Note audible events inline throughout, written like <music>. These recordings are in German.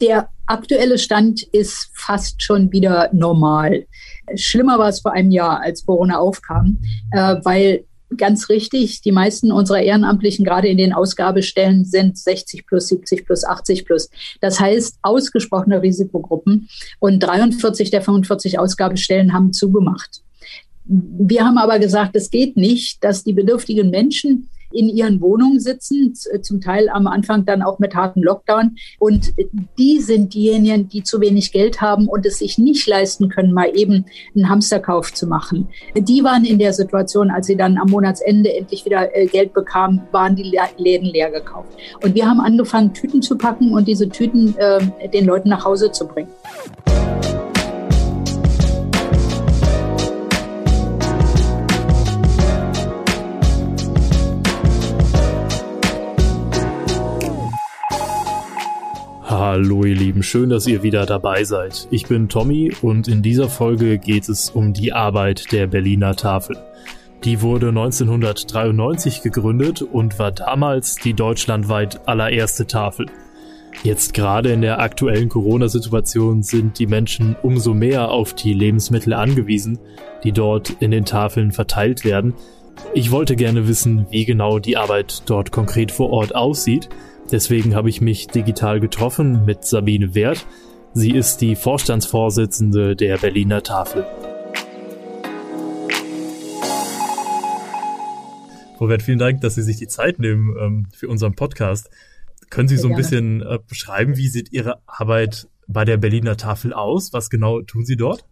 Der aktuelle Stand ist fast schon wieder normal. Schlimmer war es vor einem Jahr, als Corona aufkam, äh, weil ganz richtig, die meisten unserer Ehrenamtlichen gerade in den Ausgabestellen sind 60 plus, 70 plus, 80 plus. Das heißt ausgesprochene Risikogruppen und 43 der 45 Ausgabestellen haben zugemacht. Wir haben aber gesagt, es geht nicht, dass die bedürftigen Menschen in ihren Wohnungen sitzen, zum Teil am Anfang dann auch mit harten Lockdown. Und die sind diejenigen, die zu wenig Geld haben und es sich nicht leisten können, mal eben einen Hamsterkauf zu machen. Die waren in der Situation, als sie dann am Monatsende endlich wieder äh, Geld bekamen, waren die Läden leer gekauft. Und wir haben angefangen, Tüten zu packen und diese Tüten äh, den Leuten nach Hause zu bringen. Hallo ihr Lieben, schön, dass ihr wieder dabei seid. Ich bin Tommy und in dieser Folge geht es um die Arbeit der Berliner Tafel. Die wurde 1993 gegründet und war damals die deutschlandweit allererste Tafel. Jetzt gerade in der aktuellen Corona-Situation sind die Menschen umso mehr auf die Lebensmittel angewiesen, die dort in den Tafeln verteilt werden. Ich wollte gerne wissen, wie genau die Arbeit dort konkret vor Ort aussieht Deswegen habe ich mich digital getroffen mit Sabine Wert. Sie ist die Vorstandsvorsitzende der Berliner Tafel. Frau Wert, vielen Dank, dass Sie sich die Zeit nehmen ähm, für unseren Podcast. Können Sie Sehr so ein gerne. bisschen äh, beschreiben, wie sieht Ihre Arbeit bei der Berliner Tafel aus? Was genau tun Sie dort?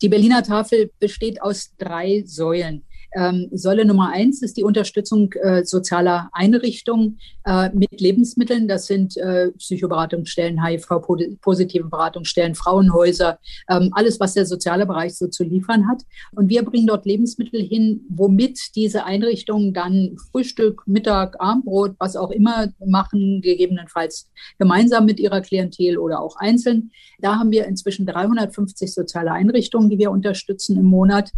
Die Berliner Tafel besteht aus drei Säulen. Ähm, Säule Nummer eins ist die Unterstützung äh, sozialer Einrichtungen äh, mit Lebensmitteln. Das sind äh, Psychoberatungsstellen, HIV-positive Beratungsstellen, Frauenhäuser, ähm, alles, was der soziale Bereich so zu liefern hat. Und wir bringen dort Lebensmittel hin, womit diese Einrichtungen dann Frühstück, Mittag, Abendbrot, was auch immer machen, gegebenenfalls gemeinsam mit ihrer Klientel oder auch einzeln. Da haben wir inzwischen 350 soziale Einrichtungen, die wir unterstützen im Monat.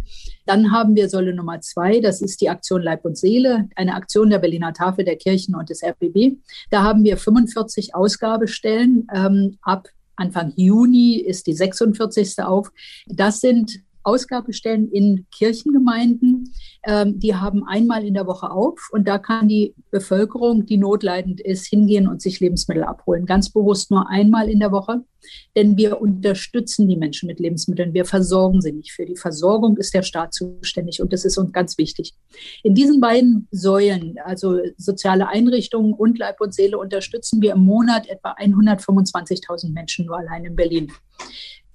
Dann haben wir Säule Nummer zwei, das ist die Aktion Leib und Seele, eine Aktion der Berliner Tafel der Kirchen und des RBB. Da haben wir 45 Ausgabestellen. Ähm, ab Anfang Juni ist die 46. auf. Das sind Ausgabestellen in Kirchengemeinden. Ähm, die haben einmal in der Woche auf und da kann die Bevölkerung, die notleidend ist, hingehen und sich Lebensmittel abholen. Ganz bewusst nur einmal in der Woche, denn wir unterstützen die Menschen mit Lebensmitteln. Wir versorgen sie nicht. Für die Versorgung ist der Staat zuständig und das ist uns ganz wichtig. In diesen beiden Säulen, also soziale Einrichtungen und Leib und Seele, unterstützen wir im Monat etwa 125.000 Menschen nur allein in Berlin.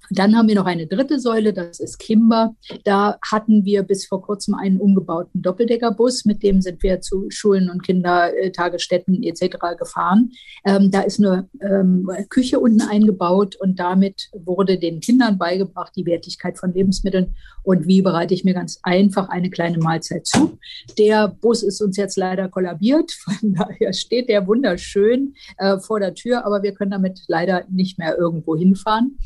Dann haben wir noch eine dritte Säule, das ist Kimber. Da hatten wir bis vor kurzem einen umgebauten Doppeldeckerbus, mit dem sind wir zu Schulen und Kindertagesstätten etc. gefahren. Ähm, da ist eine ähm, Küche unten eingebaut und damit wurde den Kindern beigebracht die Wertigkeit von Lebensmitteln und wie bereite ich mir ganz einfach eine kleine Mahlzeit zu. Der Bus ist uns jetzt leider kollabiert, <laughs> von daher steht der wunderschön äh, vor der Tür, aber wir können damit leider nicht mehr irgendwo hinfahren.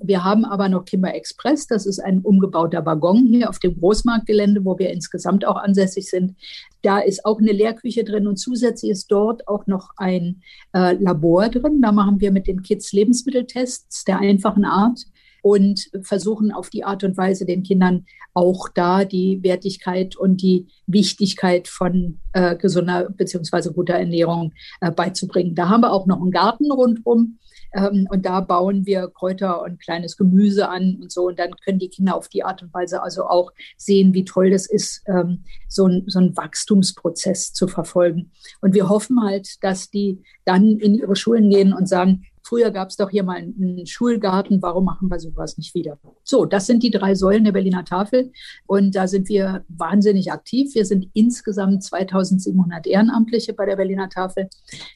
Wir haben aber noch Kimber Express. Das ist ein umgebauter Waggon hier auf dem Großmarktgelände, wo wir insgesamt auch ansässig sind. Da ist auch eine Lehrküche drin und zusätzlich ist dort auch noch ein äh, Labor drin. Da machen wir mit den Kids Lebensmitteltests der einfachen Art und versuchen auf die Art und Weise den Kindern auch da die Wertigkeit und die Wichtigkeit von äh, gesunder bzw. guter Ernährung äh, beizubringen. Da haben wir auch noch einen Garten rundherum ähm, und da bauen wir Kräuter und kleines Gemüse an und so. Und dann können die Kinder auf die Art und Weise also auch sehen, wie toll das ist, ähm, so, ein, so einen Wachstumsprozess zu verfolgen. Und wir hoffen halt, dass die dann in ihre Schulen gehen und sagen, Früher gab es doch hier mal einen Schulgarten, warum machen wir sowas nicht wieder? So, das sind die drei Säulen der Berliner Tafel und da sind wir wahnsinnig aktiv. Wir sind insgesamt 2700 Ehrenamtliche bei der Berliner Tafel.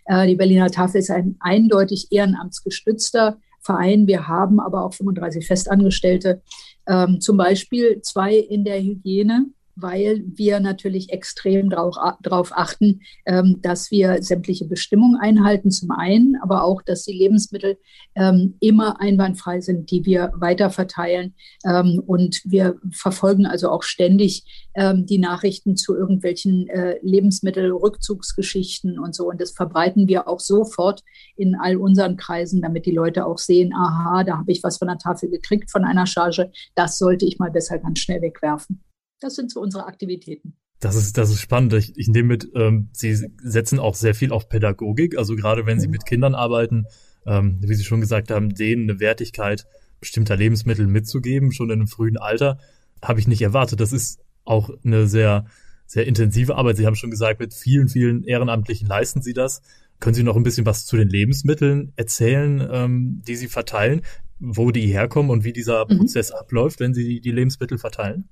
Äh, die Berliner Tafel ist ein eindeutig ehrenamtsgestützter Verein. Wir haben aber auch 35 Festangestellte, ähm, zum Beispiel zwei in der Hygiene weil wir natürlich extrem darauf achten, ähm, dass wir sämtliche Bestimmungen einhalten, zum einen, aber auch, dass die Lebensmittel ähm, immer einwandfrei sind, die wir weiter verteilen. Ähm, und wir verfolgen also auch ständig die Nachrichten zu irgendwelchen äh, Lebensmittelrückzugsgeschichten und so. Und das verbreiten wir auch sofort in all unseren Kreisen, damit die Leute auch sehen, aha, da habe ich was von der Tafel gekriegt, von einer Charge, das sollte ich mal besser ganz schnell wegwerfen. Das sind so unsere Aktivitäten. Das ist, das ist spannend. Ich, ich nehme mit, ähm, Sie setzen auch sehr viel auf Pädagogik. Also gerade wenn Sie mit Kindern arbeiten, ähm, wie Sie schon gesagt haben, denen eine Wertigkeit bestimmter Lebensmittel mitzugeben, schon in einem frühen Alter, habe ich nicht erwartet. Das ist auch eine sehr, sehr intensive Arbeit. Sie haben schon gesagt, mit vielen, vielen Ehrenamtlichen leisten Sie das. Können Sie noch ein bisschen was zu den Lebensmitteln erzählen, ähm, die Sie verteilen, wo die herkommen und wie dieser mhm. Prozess abläuft, wenn Sie die, die Lebensmittel verteilen?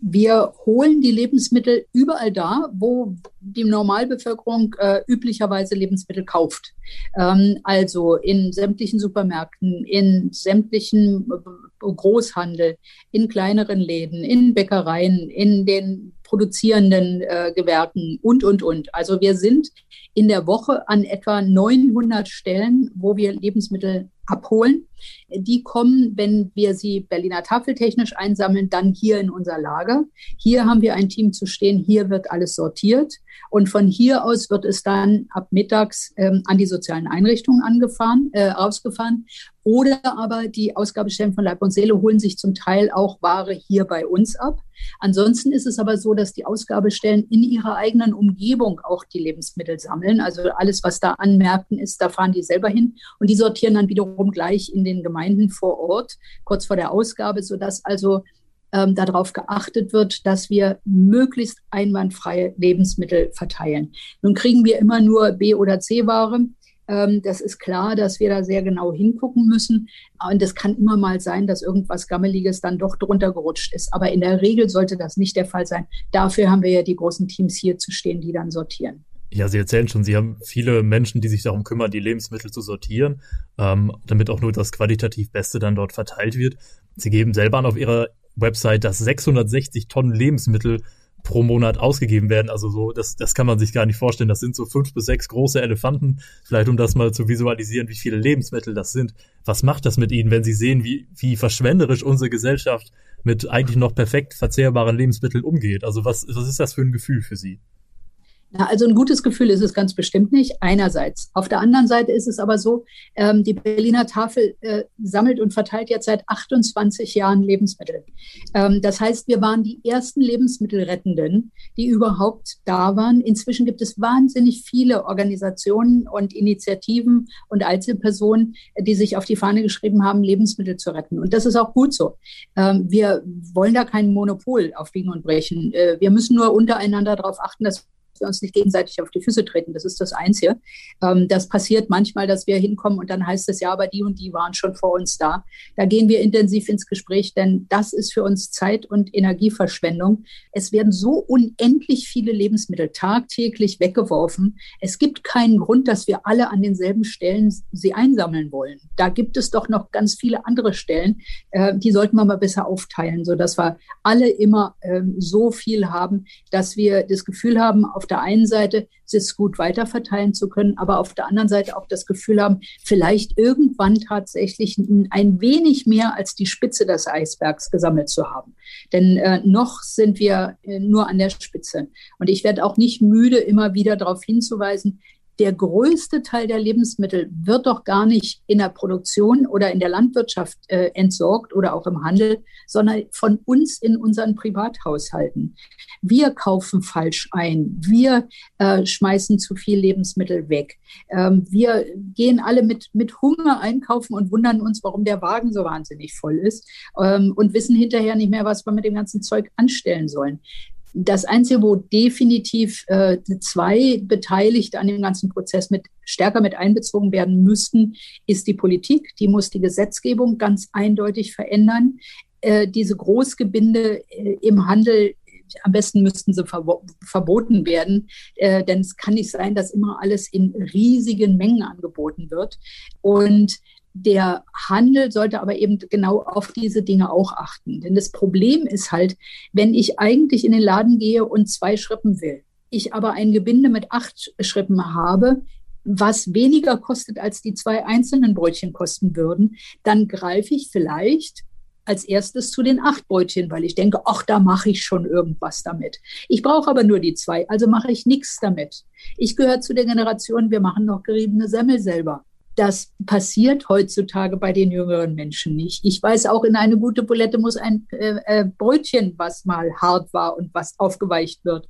Wir holen die Lebensmittel überall da, wo die Normalbevölkerung äh, üblicherweise Lebensmittel kauft. Ähm, also in sämtlichen Supermärkten, in sämtlichen äh, Großhandel, in kleineren Läden, in Bäckereien, in den produzierenden äh, Gewerken und, und, und. Also wir sind in der Woche an etwa 900 Stellen, wo wir Lebensmittel abholen. Die kommen, wenn wir sie Berliner Tafeltechnisch einsammeln, dann hier in unser Lager. Hier haben wir ein Team zu stehen, hier wird alles sortiert. Und von hier aus wird es dann ab mittags ähm, an die sozialen Einrichtungen angefahren, äh, ausgefahren. Oder aber die Ausgabestellen von Leib und Seele holen sich zum Teil auch Ware hier bei uns ab. Ansonsten ist es aber so, dass die Ausgabestellen in ihrer eigenen Umgebung auch die Lebensmittel sammeln. Also alles, was da an Märkten ist, da fahren die selber hin und die sortieren dann wiederum gleich in den Gemeinden vor Ort, kurz vor der Ausgabe, sodass also ähm, darauf geachtet wird, dass wir möglichst einwandfreie Lebensmittel verteilen. Nun kriegen wir immer nur B- oder C-Ware. Ähm, das ist klar, dass wir da sehr genau hingucken müssen. Und es kann immer mal sein, dass irgendwas Gammeliges dann doch drunter gerutscht ist. Aber in der Regel sollte das nicht der Fall sein. Dafür haben wir ja die großen Teams hier zu stehen, die dann sortieren. Ja, Sie erzählen schon, Sie haben viele Menschen, die sich darum kümmern, die Lebensmittel zu sortieren, ähm, damit auch nur das qualitativ Beste dann dort verteilt wird. Sie geben selber an auf Ihrer Website, dass 660 Tonnen Lebensmittel pro Monat ausgegeben werden. Also so, das, das kann man sich gar nicht vorstellen. Das sind so fünf bis sechs große Elefanten. Vielleicht um das mal zu visualisieren, wie viele Lebensmittel das sind. Was macht das mit Ihnen, wenn Sie sehen, wie, wie verschwenderisch unsere Gesellschaft mit eigentlich noch perfekt verzehrbaren Lebensmitteln umgeht? Also was, was ist das für ein Gefühl für Sie? Na, also ein gutes Gefühl ist es ganz bestimmt nicht, einerseits. Auf der anderen Seite ist es aber so, ähm, die Berliner Tafel äh, sammelt und verteilt jetzt seit 28 Jahren Lebensmittel. Ähm, das heißt, wir waren die ersten Lebensmittelrettenden, die überhaupt da waren. Inzwischen gibt es wahnsinnig viele Organisationen und Initiativen und Einzelpersonen, die sich auf die Fahne geschrieben haben, Lebensmittel zu retten. Und das ist auch gut so. Ähm, wir wollen da kein Monopol auf Biegen und Brechen. Äh, wir müssen nur untereinander darauf achten, dass wir uns nicht gegenseitig auf die Füße treten. Das ist das Einzige. Ähm, das passiert manchmal, dass wir hinkommen und dann heißt es ja, aber die und die waren schon vor uns da. Da gehen wir intensiv ins Gespräch, denn das ist für uns Zeit- und Energieverschwendung. Es werden so unendlich viele Lebensmittel tagtäglich weggeworfen. Es gibt keinen Grund, dass wir alle an denselben Stellen sie einsammeln wollen. Da gibt es doch noch ganz viele andere Stellen. Äh, die sollten wir mal besser aufteilen, sodass wir alle immer ähm, so viel haben, dass wir das Gefühl haben, auf der einen Seite es gut weiterverteilen zu können, aber auf der anderen Seite auch das Gefühl haben, vielleicht irgendwann tatsächlich ein wenig mehr als die Spitze des Eisbergs gesammelt zu haben. Denn äh, noch sind wir äh, nur an der Spitze. Und ich werde auch nicht müde, immer wieder darauf hinzuweisen, der größte Teil der Lebensmittel wird doch gar nicht in der Produktion oder in der Landwirtschaft äh, entsorgt oder auch im Handel, sondern von uns in unseren Privathaushalten. Wir kaufen falsch ein. Wir äh, schmeißen zu viel Lebensmittel weg. Ähm, wir gehen alle mit, mit Hunger einkaufen und wundern uns, warum der Wagen so wahnsinnig voll ist ähm, und wissen hinterher nicht mehr, was wir mit dem ganzen Zeug anstellen sollen. Das Einzige, wo definitiv äh, zwei Beteiligte an dem ganzen Prozess mit stärker mit einbezogen werden müssten, ist die Politik. Die muss die Gesetzgebung ganz eindeutig verändern. Äh, diese Großgebinde äh, im Handel am besten müssten sie verboten werden, äh, denn es kann nicht sein, dass immer alles in riesigen Mengen angeboten wird. Und der Handel sollte aber eben genau auf diese Dinge auch achten. Denn das Problem ist halt, wenn ich eigentlich in den Laden gehe und zwei Schrippen will, ich aber ein Gebinde mit acht Schrippen habe, was weniger kostet, als die zwei einzelnen Brötchen kosten würden, dann greife ich vielleicht als erstes zu den acht Brötchen, weil ich denke, ach, da mache ich schon irgendwas damit. Ich brauche aber nur die zwei, also mache ich nichts damit. Ich gehöre zu der Generation, wir machen noch geriebene Semmel selber. Das passiert heutzutage bei den jüngeren Menschen nicht. Ich weiß auch, in eine gute Bulette muss ein äh, äh, Brötchen, was mal hart war und was aufgeweicht wird.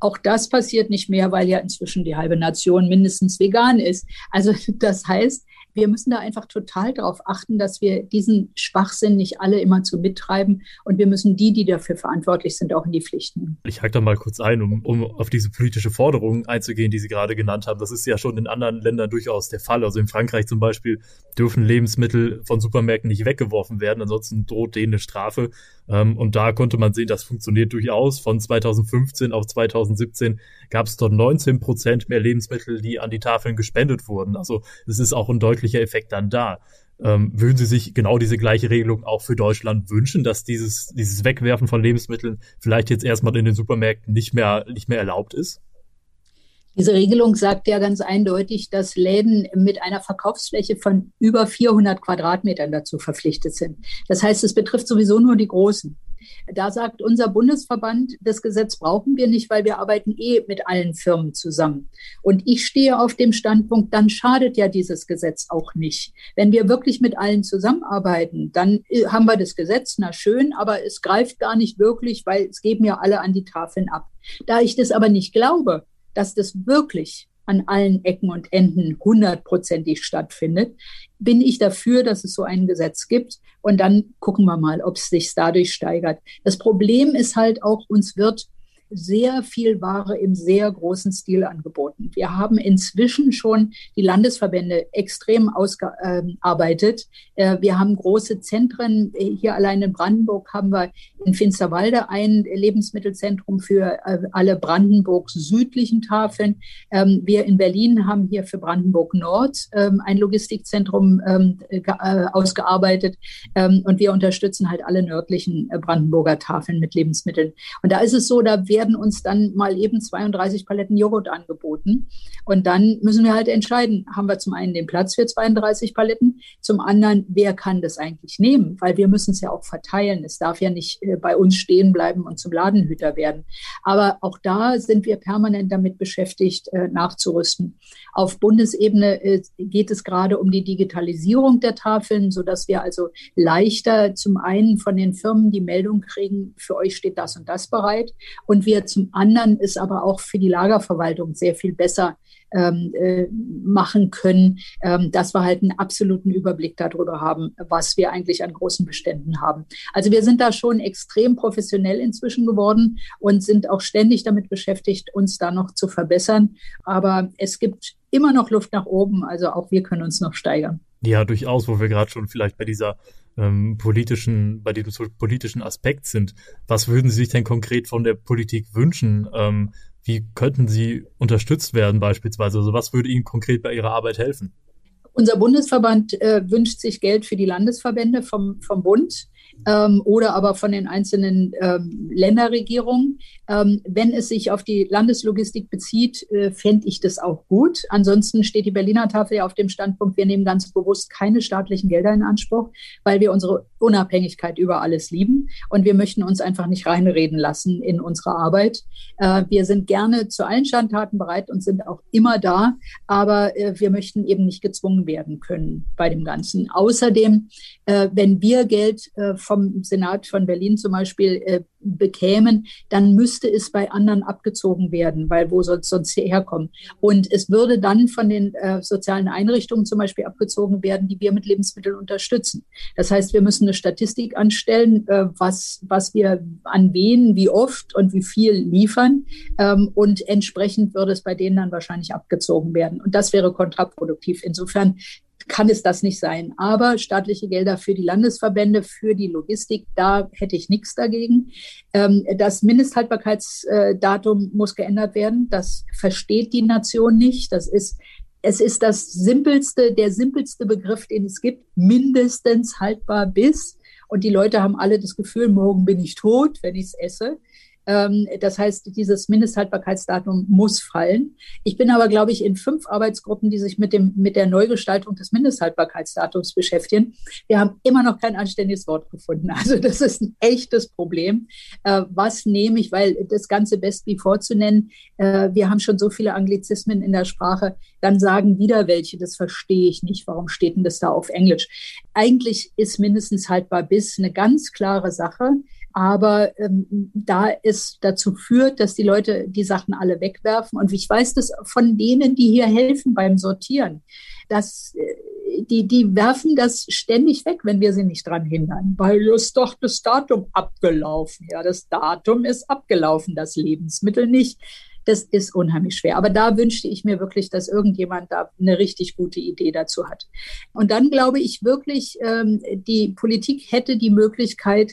Auch das passiert nicht mehr, weil ja inzwischen die halbe Nation mindestens vegan ist. Also <laughs> das heißt, wir müssen da einfach total darauf achten, dass wir diesen Schwachsinn nicht alle immer zu mittreiben und wir müssen die, die dafür verantwortlich sind, auch in die Pflicht nehmen. Ich hake da mal kurz ein, um, um auf diese politische Forderung einzugehen, die Sie gerade genannt haben. Das ist ja schon in anderen Ländern durchaus der Fall. Also in Frankreich zum Beispiel dürfen Lebensmittel von Supermärkten nicht weggeworfen werden, ansonsten droht denen eine Strafe. Ähm, und da konnte man sehen, das funktioniert durchaus. Von 2015 auf 2017 gab es dort 19 Prozent mehr Lebensmittel, die an die Tafeln gespendet wurden. Also es ist auch ein deutlicher Effekt dann da. Ähm, würden Sie sich genau diese gleiche Regelung auch für Deutschland wünschen, dass dieses, dieses Wegwerfen von Lebensmitteln vielleicht jetzt erstmal in den Supermärkten nicht mehr, nicht mehr erlaubt ist? Diese Regelung sagt ja ganz eindeutig, dass Läden mit einer Verkaufsfläche von über 400 Quadratmetern dazu verpflichtet sind. Das heißt, es betrifft sowieso nur die Großen. Da sagt unser Bundesverband, das Gesetz brauchen wir nicht, weil wir arbeiten eh mit allen Firmen zusammen. Und ich stehe auf dem Standpunkt, dann schadet ja dieses Gesetz auch nicht. Wenn wir wirklich mit allen zusammenarbeiten, dann äh, haben wir das Gesetz, na schön, aber es greift gar nicht wirklich, weil es geben ja alle an die Tafeln ab. Da ich das aber nicht glaube, dass das wirklich an allen Ecken und Enden hundertprozentig stattfindet, bin ich dafür, dass es so ein Gesetz gibt. Und dann gucken wir mal, ob es sich dadurch steigert. Das Problem ist halt auch, uns wird sehr viel Ware im sehr großen Stil angeboten. Wir haben inzwischen schon die Landesverbände extrem ausgearbeitet. Äh, wir haben große Zentren. Hier allein in Brandenburg haben wir in Finsterwalde ein Lebensmittelzentrum für äh, alle Brandenburgs südlichen Tafeln. Ähm, wir in Berlin haben hier für Brandenburg Nord ähm, ein Logistikzentrum ähm, äh, ausgearbeitet. Und wir unterstützen halt alle nördlichen Brandenburger Tafeln mit Lebensmitteln. Und da ist es so, da werden uns dann mal eben 32 Paletten Joghurt angeboten. Und dann müssen wir halt entscheiden, haben wir zum einen den Platz für 32 Paletten, zum anderen, wer kann das eigentlich nehmen? Weil wir müssen es ja auch verteilen. Es darf ja nicht äh, bei uns stehen bleiben und zum Ladenhüter werden. Aber auch da sind wir permanent damit beschäftigt, äh, nachzurüsten. Auf Bundesebene äh, geht es gerade um die Digitalisierung der Tafeln, sodass wir also leichter zum einen von den Firmen die Meldung kriegen, für euch steht das und das bereit. Und wir zum anderen ist aber auch für die Lagerverwaltung sehr viel besser ähm, äh, machen können, ähm, dass wir halt einen absoluten Überblick darüber haben, was wir eigentlich an großen Beständen haben. Also wir sind da schon extrem professionell inzwischen geworden und sind auch ständig damit beschäftigt, uns da noch zu verbessern. Aber es gibt immer noch Luft nach oben, also auch wir können uns noch steigern. Ja, durchaus, wo wir gerade schon vielleicht bei dieser ähm, politischen, bei diesem politischen Aspekt sind. Was würden Sie sich denn konkret von der Politik wünschen? Ähm, wie könnten Sie unterstützt werden beispielsweise? Also was würde Ihnen konkret bei Ihrer Arbeit helfen? Unser Bundesverband äh, wünscht sich Geld für die Landesverbände vom, vom Bund ähm, oder aber von den einzelnen ähm, Länderregierungen. Ähm, wenn es sich auf die Landeslogistik bezieht, äh, fände ich das auch gut. Ansonsten steht die Berliner Tafel ja auf dem Standpunkt, wir nehmen ganz bewusst keine staatlichen Gelder in Anspruch, weil wir unsere Unabhängigkeit über alles lieben und wir möchten uns einfach nicht reinreden lassen in unsere Arbeit. Äh, wir sind gerne zu allen Schandtaten bereit und sind auch immer da, aber äh, wir möchten eben nicht gezwungen werden können bei dem Ganzen. Außerdem, äh, wenn wir Geld äh, vom Senat von Berlin zum Beispiel äh, bekämen, dann müsste es bei anderen abgezogen werden, weil wo soll es sonst herkommen? Und es würde dann von den äh, sozialen Einrichtungen zum Beispiel abgezogen werden, die wir mit Lebensmitteln unterstützen. Das heißt, wir müssen eine Statistik anstellen, äh, was, was wir an wen, wie oft und wie viel liefern. Ähm, und entsprechend würde es bei denen dann wahrscheinlich abgezogen werden. Und das wäre kontraproduktiv. Insofern kann es das nicht sein. Aber staatliche Gelder für die Landesverbände, für die Logistik, da hätte ich nichts dagegen. Ähm, das Mindesthaltbarkeitsdatum muss geändert werden. Das versteht die Nation nicht. Das ist es ist das simpelste, der simpelste Begriff, den es gibt, mindestens haltbar bis. Und die Leute haben alle das Gefühl, morgen bin ich tot, wenn ich es esse. Ähm, das heißt, dieses Mindesthaltbarkeitsdatum muss fallen. Ich bin aber, glaube ich, in fünf Arbeitsgruppen, die sich mit, dem, mit der Neugestaltung des Mindesthaltbarkeitsdatums beschäftigen. Wir haben immer noch kein anständiges Wort gefunden. <laughs> Also das ist ein echtes Problem. Äh, was nehme ich, weil das Ganze best before zu nennen, äh, wir haben schon so viele Anglizismen in der Sprache, dann sagen wieder welche, das verstehe ich nicht. Warum steht denn das da auf Englisch? Eigentlich ist mindestens haltbar bis eine ganz klare Sache. Aber ähm, da es dazu führt, dass die Leute die Sachen alle wegwerfen. Und ich weiß das von denen, die hier helfen beim Sortieren, dass äh, die, die werfen das ständig weg, wenn wir sie nicht dran hindern, weil ist doch das Datum abgelaufen. Ja, das Datum ist abgelaufen, das Lebensmittel nicht. Das ist unheimlich schwer. Aber da wünschte ich mir wirklich, dass irgendjemand da eine richtig gute Idee dazu hat. Und dann glaube ich wirklich, ähm, die Politik hätte die Möglichkeit,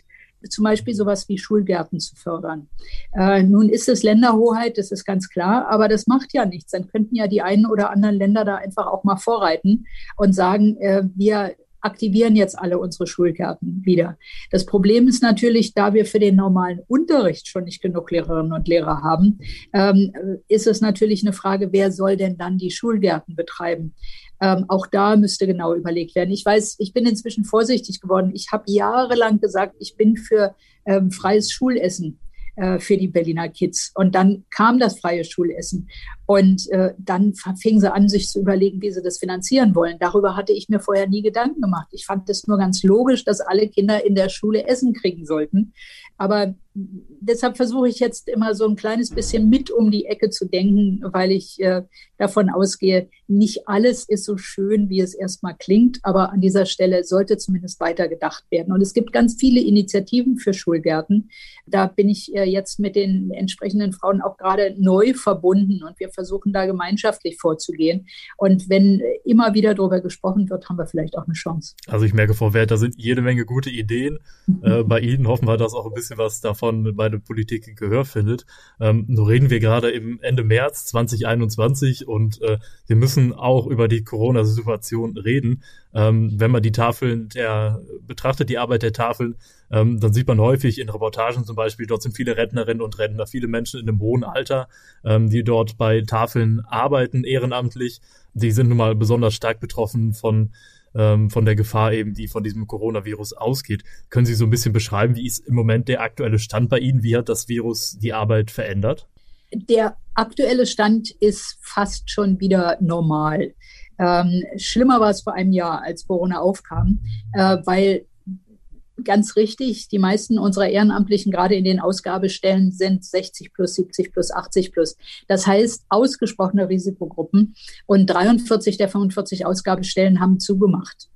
zum Beispiel sowas wie Schulgärten zu fördern. Äh, nun ist es Länderhoheit, das ist ganz klar, aber das macht ja nichts. Dann könnten ja die einen oder anderen Länder da einfach auch mal vorreiten und sagen, äh, wir aktivieren jetzt alle unsere Schulgärten wieder. Das Problem ist natürlich, da wir für den normalen Unterricht schon nicht genug Lehrerinnen und Lehrer haben, ähm, ist es natürlich eine Frage, wer soll denn dann die Schulgärten betreiben? Ähm, auch da müsste genau überlegt werden. Ich weiß, ich bin inzwischen vorsichtig geworden. Ich habe jahrelang gesagt, ich bin für ähm, freies Schulessen äh, für die Berliner Kids. Und dann kam das freie Schulessen. Und äh, dann fingen sie an, sich zu überlegen, wie sie das finanzieren wollen. Darüber hatte ich mir vorher nie Gedanken gemacht. Ich fand es nur ganz logisch, dass alle Kinder in der Schule Essen kriegen sollten. Aber deshalb versuche ich jetzt immer so ein kleines bisschen mit um die Ecke zu denken, weil ich äh, davon ausgehe, nicht alles ist so schön, wie es erstmal klingt, aber an dieser Stelle sollte zumindest weiter gedacht werden. Und es gibt ganz viele Initiativen für Schulgärten. Da bin ich äh, jetzt mit den entsprechenden Frauen auch gerade neu verbunden und wir versuchen da gemeinschaftlich vorzugehen. Und wenn immer wieder darüber gesprochen wird, haben wir vielleicht auch eine Chance. Also ich merke, Frau Wert, da sind jede Menge gute Ideen. äh, bei Ihnen hoffen wir, dass auch ein bisschen was davon bei der Politik Gehör findet. Ähm, nur reden wir gerade im Ende März 2021 und äh, wir müssen auch über die Corona-Situation reden. Ähm, wenn man die Tafeln der betrachtet, die Arbeit der Tafeln, ähm, dann sieht man häufig in Reportagen zum Beispiel, dort sind viele Rentnerinnen und Rentner, viele Menschen in einem hohen Alter, ähm, die dort bei Tafeln arbeiten, ehrenamtlich. Die sind nun mal besonders stark betroffen von ähm, von der Gefahr eben, die von diesem Coronavirus ausgeht. Können Sie so ein bisschen beschreiben, wie ist im Moment der aktuelle Stand bei Ihnen? Wie hat das Virus die Arbeit verändert? Der aktuelle Stand ist fast schon wieder normal. Ähm, schlimmer war es vor einem Jahr, als Corona aufkam, äh, weil ganz richtig, die meisten unserer Ehrenamtlichen gerade in den Ausgabestellen sind 60 plus, 70 plus, 80 plus. Das heißt, ausgesprochene Risikogruppen und 43 der 45 Ausgabestellen haben zugemacht.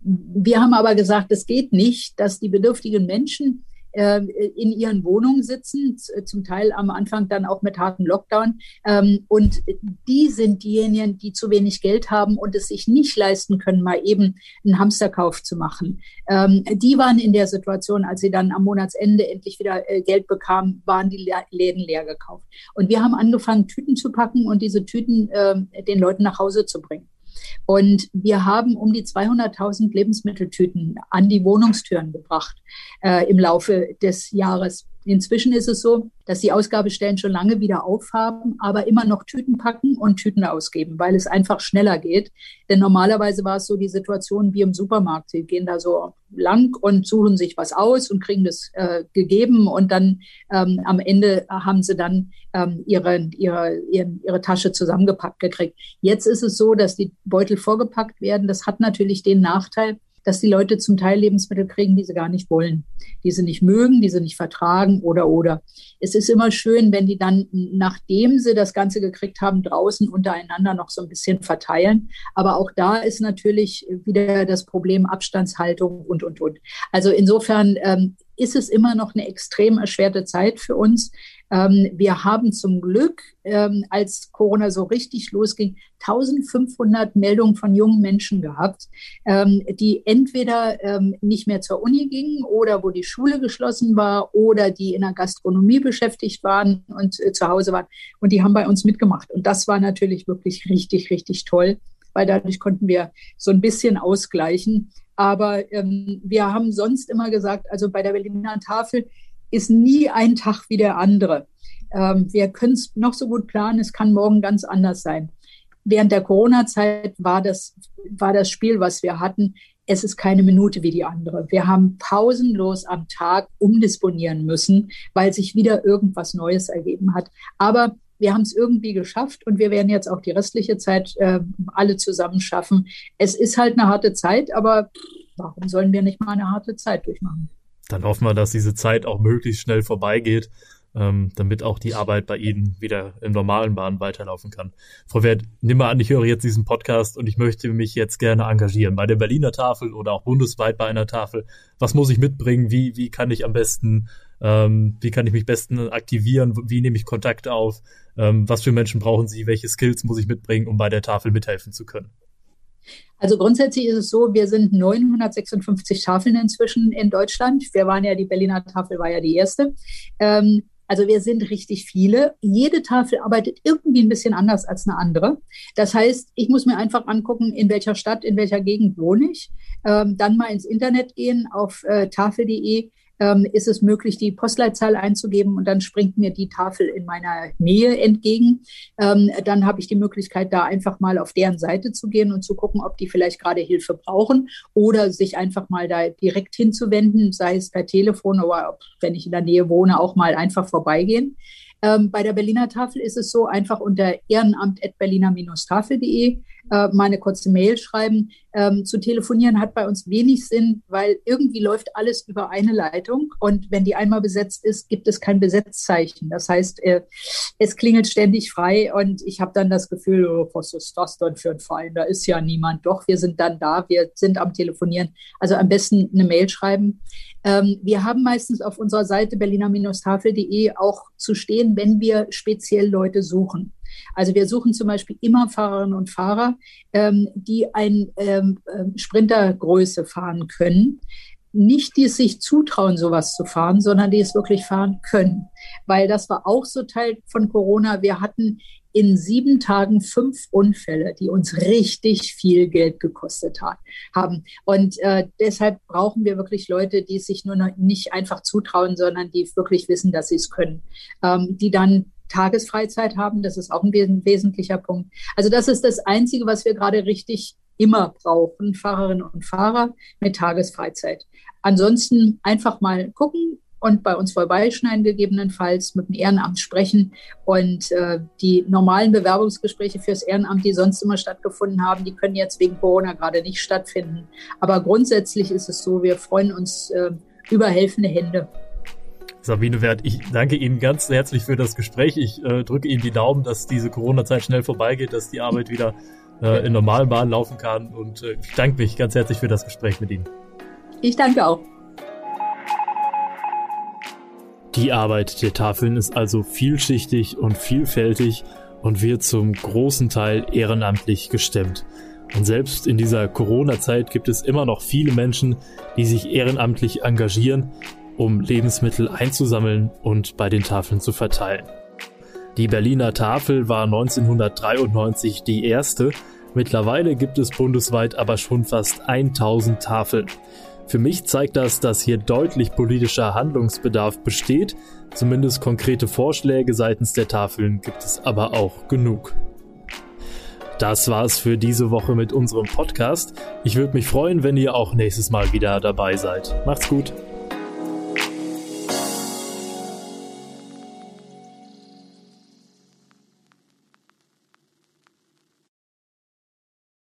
Wir haben aber gesagt, es geht nicht, dass die bedürftigen Menschen äh, in ihren Wohnungen sitzen, zum Teil am Anfang dann auch mit harten Lockdown. Ähm, und die sind diejenigen, die zu wenig Geld haben und es sich nicht leisten können, mal eben einen Hamsterkauf zu machen. Ähm, die waren in der Situation, als sie dann am Monatsende endlich wieder äh, Geld bekamen, waren die Läden leer gekauft. Und wir haben angefangen, Tüten zu packen und diese Tüten äh, den Leuten nach Hause zu bringen. Und wir haben um die 200.000 Lebensmitteltüten an die Wohnungstüren gebracht äh, im Laufe des Jahres. Inzwischen ist es so, dass die Ausgabestellen schon lange wieder aufhaben, aber immer noch Tüten packen und Tüten ausgeben, weil es einfach schneller geht. Denn normalerweise war es so die Situation wie im Supermarkt. Sie gehen da so lang und suchen sich was aus und kriegen das äh, gegeben und dann ähm, am Ende haben sie dann ähm, ihre, ihre, ihre, ihre Tasche zusammengepackt gekriegt. Jetzt ist es so, dass die Beutel vorgepackt werden. Das hat natürlich den Nachteil, dass die Leute zum Teil Lebensmittel kriegen, die sie gar nicht wollen, die sie nicht mögen, die sie nicht vertragen oder oder. Es ist immer schön, wenn die dann, nachdem sie das Ganze gekriegt haben, draußen untereinander noch so ein bisschen verteilen. Aber auch da ist natürlich wieder das Problem Abstandshaltung und, und, und. Also insofern ähm, ist es immer noch eine extrem erschwerte Zeit für uns. Ähm, wir haben zum Glück, ähm, als Corona so richtig losging, 1500 Meldungen von jungen Menschen gehabt, ähm, die entweder ähm, nicht mehr zur Uni gingen oder wo die Schule geschlossen war oder die in der Gastronomie beschäftigt waren und äh, zu Hause waren. Und die haben bei uns mitgemacht. Und das war natürlich wirklich richtig, richtig toll, weil dadurch konnten wir so ein bisschen ausgleichen. Aber ähm, wir haben sonst immer gesagt, also bei der Berliner Tafel, ist nie ein Tag wie der andere. Ähm, wir können es noch so gut planen, es kann morgen ganz anders sein. Während der Corona-Zeit war das, war das Spiel, was wir hatten, es ist keine Minute wie die andere. Wir haben pausenlos am Tag umdisponieren müssen, weil sich wieder irgendwas Neues ergeben hat. Aber wir haben es irgendwie geschafft und wir werden jetzt auch die restliche Zeit äh, alle zusammen schaffen. Es ist halt eine harte Zeit, aber warum sollen wir nicht mal eine harte Zeit durchmachen? Dann hoffen wir, dass diese Zeit auch möglichst schnell vorbeigeht, ähm, damit auch die Arbeit bei Ihnen wieder im normalen Bahn weiterlaufen kann. Frau Wert, nimm mal an, ich höre jetzt diesen Podcast und ich möchte mich jetzt gerne engagieren bei der Berliner Tafel oder auch bundesweit bei einer Tafel. Was muss ich mitbringen? Wie, wie kann ich am besten, ähm, wie kann ich mich besten aktivieren? Wie nehme ich Kontakt auf? Ähm, was für Menschen brauchen Sie? Welche Skills muss ich mitbringen, um bei der Tafel mithelfen zu können? Also grundsätzlich ist es so, wir sind 956 Tafeln inzwischen in Deutschland. Wir waren ja, die Berliner Tafel war ja die erste. Ähm, also wir sind richtig viele. Jede Tafel arbeitet irgendwie ein bisschen anders als eine andere. Das heißt, ich muss mir einfach angucken, in welcher Stadt, in welcher Gegend wohne ich. Ähm, dann mal ins Internet gehen auf äh, tafel.de ähm, ist es möglich, die Postleitzahl einzugeben und dann springt mir die Tafel in meiner Nähe entgegen. Ähm, dann habe ich die Möglichkeit, da einfach mal auf deren Seite zu gehen und zu gucken, ob die vielleicht gerade Hilfe brauchen oder sich einfach mal da direkt hinzuwenden, sei es per Telefon oder wenn ich in der Nähe wohne, auch mal einfach vorbeigehen. Ähm, bei der Berliner Tafel ist es so, einfach unter ehrenamt.berliner-tafel.de äh, mal eine kurze Mail schreiben. Ähm, zu telefonieren hat bei uns wenig Sinn, weil irgendwie läuft alles über eine Leitung und wenn die einmal besetzt ist, gibt es kein Besetzzeichen. Das heißt, äh, es klingelt ständig frei und ich habe dann das Gefühl, oh, was ist das denn für ein Verein? Da ist ja niemand. Doch, wir sind dann da, wir sind am Telefonieren. Also am besten eine Mail schreiben. Ähm, wir haben meistens auf unserer Seite berliner-tafel.de auch zu stehen, wenn wir speziell Leute suchen. Also wir suchen zum Beispiel immer Fahrerinnen und Fahrer, ähm, die ein ähm, ähm, Sprintergröße fahren können. Nicht, die es sich zutrauen, sowas zu fahren, sondern die es wirklich fahren können. Weil das war auch so Teil von Corona. Wir hatten in sieben Tagen fünf Unfälle, die uns richtig viel Geld gekostet hat, haben. Und äh, deshalb brauchen wir wirklich Leute, die sich nur nicht einfach zutrauen, sondern die wirklich wissen, dass sie es können, ähm, die dann Tagesfreizeit haben. Das ist auch ein wesentlicher Punkt. Also das ist das Einzige, was wir gerade richtig immer brauchen, Fahrerinnen und Fahrer mit Tagesfreizeit. Ansonsten einfach mal gucken und bei uns vorbeischneiden, gegebenenfalls mit dem Ehrenamt sprechen. Und äh, die normalen Bewerbungsgespräche fürs Ehrenamt, die sonst immer stattgefunden haben, die können jetzt wegen Corona gerade nicht stattfinden. Aber grundsätzlich ist es so, wir freuen uns äh, über helfende Hände. Sabine Wert, ich danke Ihnen ganz herzlich für das Gespräch. Ich äh, drücke Ihnen die Daumen, dass diese Corona-Zeit schnell vorbeigeht, dass die Arbeit wieder äh, in normalen Bahnen laufen kann. Und äh, ich danke mich ganz herzlich für das Gespräch mit Ihnen. Ich danke auch. Die Arbeit der Tafeln ist also vielschichtig und vielfältig und wird zum großen Teil ehrenamtlich gestemmt. Und selbst in dieser Corona-Zeit gibt es immer noch viele Menschen, die sich ehrenamtlich engagieren um Lebensmittel einzusammeln und bei den Tafeln zu verteilen. Die Berliner Tafel war 1993 die erste, mittlerweile gibt es bundesweit aber schon fast 1000 Tafeln. Für mich zeigt das, dass hier deutlich politischer Handlungsbedarf besteht, zumindest konkrete Vorschläge seitens der Tafeln gibt es aber auch genug. Das war's für diese Woche mit unserem Podcast. Ich würde mich freuen, wenn ihr auch nächstes Mal wieder dabei seid. Macht's gut.